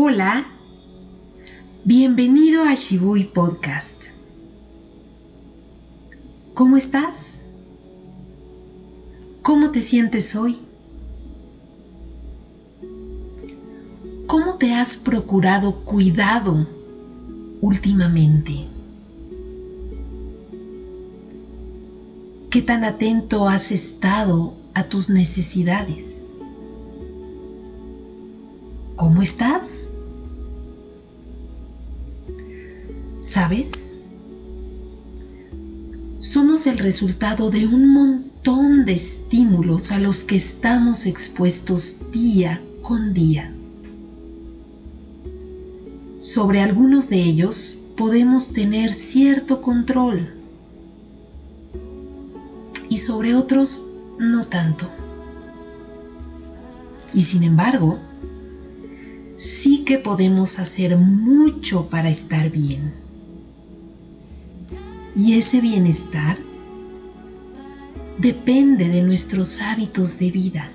Hola, bienvenido a Shibui Podcast. ¿Cómo estás? ¿Cómo te sientes hoy? ¿Cómo te has procurado cuidado últimamente? ¿Qué tan atento has estado a tus necesidades? ¿Cómo estás? ¿Sabes? Somos el resultado de un montón de estímulos a los que estamos expuestos día con día. Sobre algunos de ellos podemos tener cierto control y sobre otros no tanto. Y sin embargo, sí que podemos hacer mucho para estar bien. Y ese bienestar depende de nuestros hábitos de vida.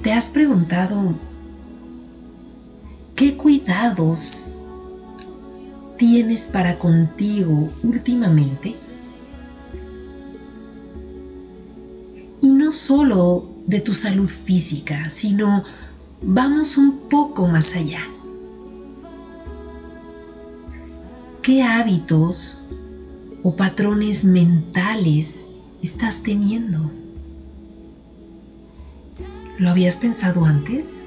¿Te has preguntado qué cuidados tienes para contigo últimamente? Y no solo de tu salud física, sino vamos un poco más allá. ¿Qué hábitos o patrones mentales estás teniendo? ¿Lo habías pensado antes?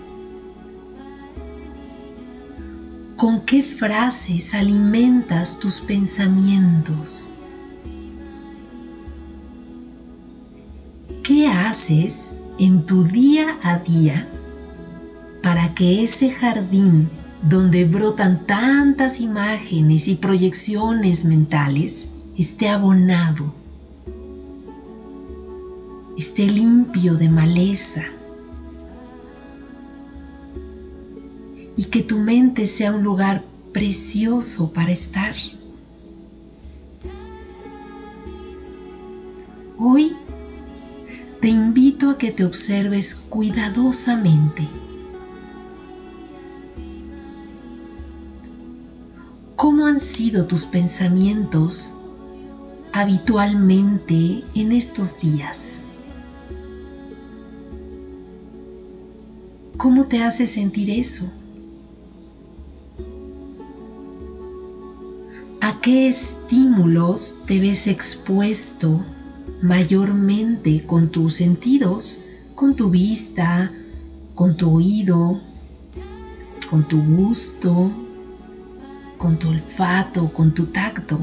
¿Con qué frases alimentas tus pensamientos? ¿Qué haces en tu día a día para que ese jardín donde brotan tantas imágenes y proyecciones mentales esté abonado, esté limpio de maleza y que tu mente sea un lugar precioso para estar. Hoy te invito a que te observes cuidadosamente. ¿Cómo han sido tus pensamientos habitualmente en estos días? ¿Cómo te hace sentir eso? ¿A qué estímulos te ves expuesto mayormente con tus sentidos, con tu vista, con tu oído, con tu gusto, con tu olfato, con tu tacto.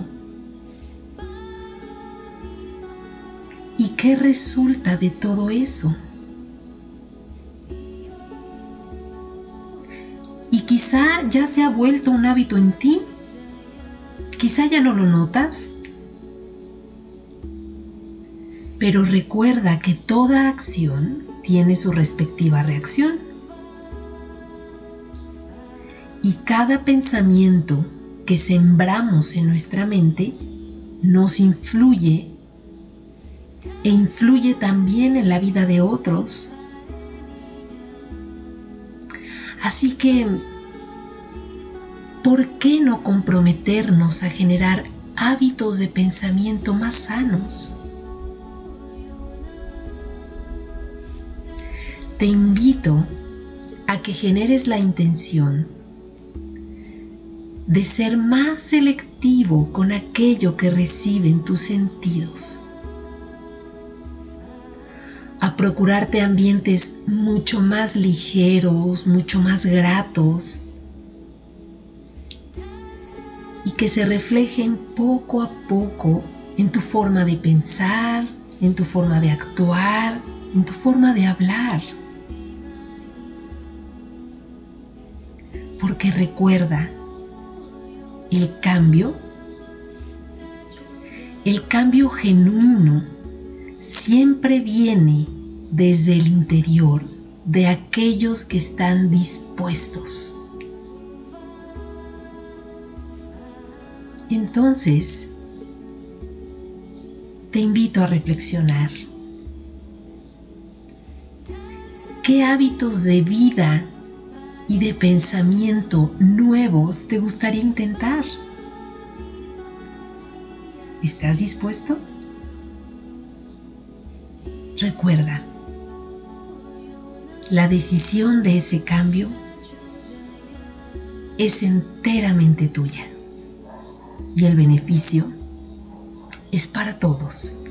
¿Y qué resulta de todo eso? Y quizá ya se ha vuelto un hábito en ti. Quizá ya no lo notas Pero recuerda que toda acción tiene su respectiva reacción. Y cada pensamiento que sembramos en nuestra mente nos influye e influye también en la vida de otros. Así que, ¿por qué no comprometernos a generar hábitos de pensamiento más sanos? Te invito a que generes la intención de ser más selectivo con aquello que reciben tus sentidos, a procurarte ambientes mucho más ligeros, mucho más gratos y que se reflejen poco a poco en tu forma de pensar, en tu forma de actuar, en tu forma de hablar. Porque recuerda, el cambio, el cambio genuino siempre viene desde el interior de aquellos que están dispuestos. Entonces, te invito a reflexionar. ¿Qué hábitos de vida y de pensamiento nuevos te gustaría intentar? ¿Estás dispuesto? Recuerda, la decisión de ese cambio es enteramente tuya y el beneficio es para todos.